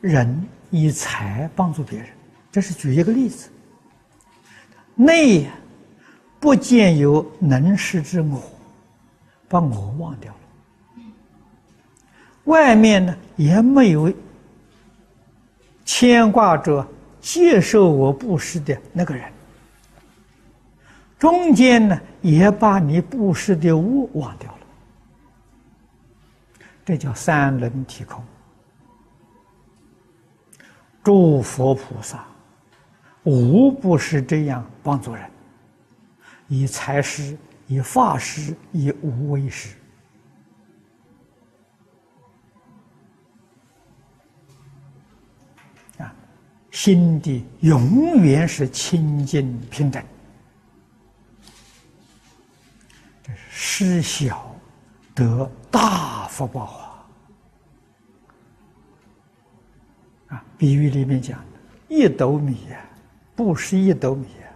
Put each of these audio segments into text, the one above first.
人以财帮助别人，这是举一个例子。内不见有能施之我，把我忘掉了；外面呢也没有牵挂着接受我布施的那个人。中间呢也把你布施的物忘掉了，这叫三轮体空。诸佛菩萨无不是这样帮助人，以财施、以法施、以无为施啊，心地永远是清净平等。这是施小得大福报啊。啊比喻里面讲，一斗米呀，不是一斗米啊，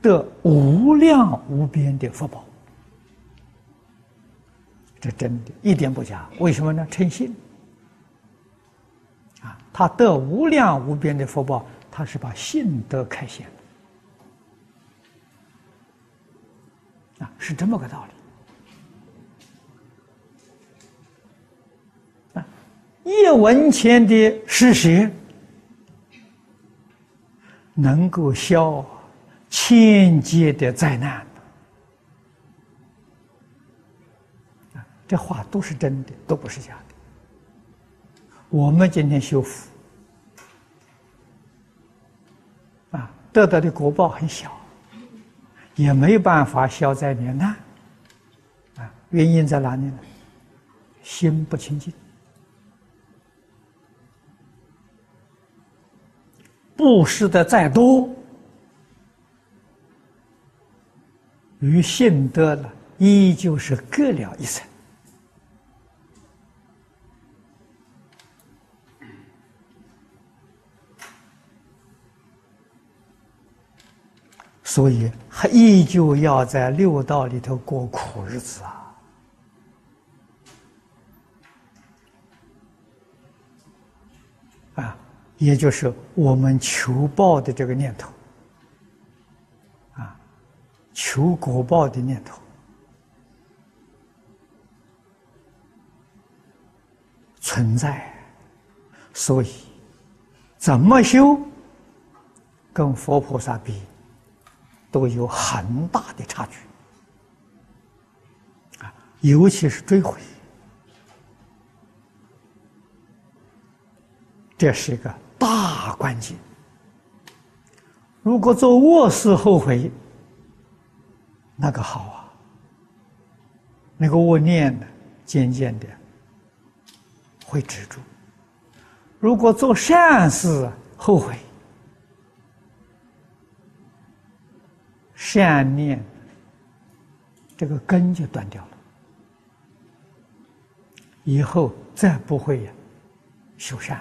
得无量无边的福报，这真的，一点不假。为什么呢？诚信啊，他得无量无边的福报，他是把信德开显啊，是这么个道理一文钱的施舍。能够消千劫的灾难！这话都是真的，都不是假的。我们今天修福啊，得到的果报很小，也没办法消灾免难啊。原因在哪里呢？心不清净。布施的再多，与信德了，依旧是隔了一层。所以还依旧要在六道里头过苦日子啊啊。也就是我们求报的这个念头，啊，求果报的念头存在，所以怎么修，跟佛菩萨比，都有很大的差距，啊，尤其是追悔，这是一个。大关键，如果做恶事后悔，那个好啊，那个恶念呢，渐渐的会止住；如果做善事后悔，善念这个根就断掉了，以后再不会修善。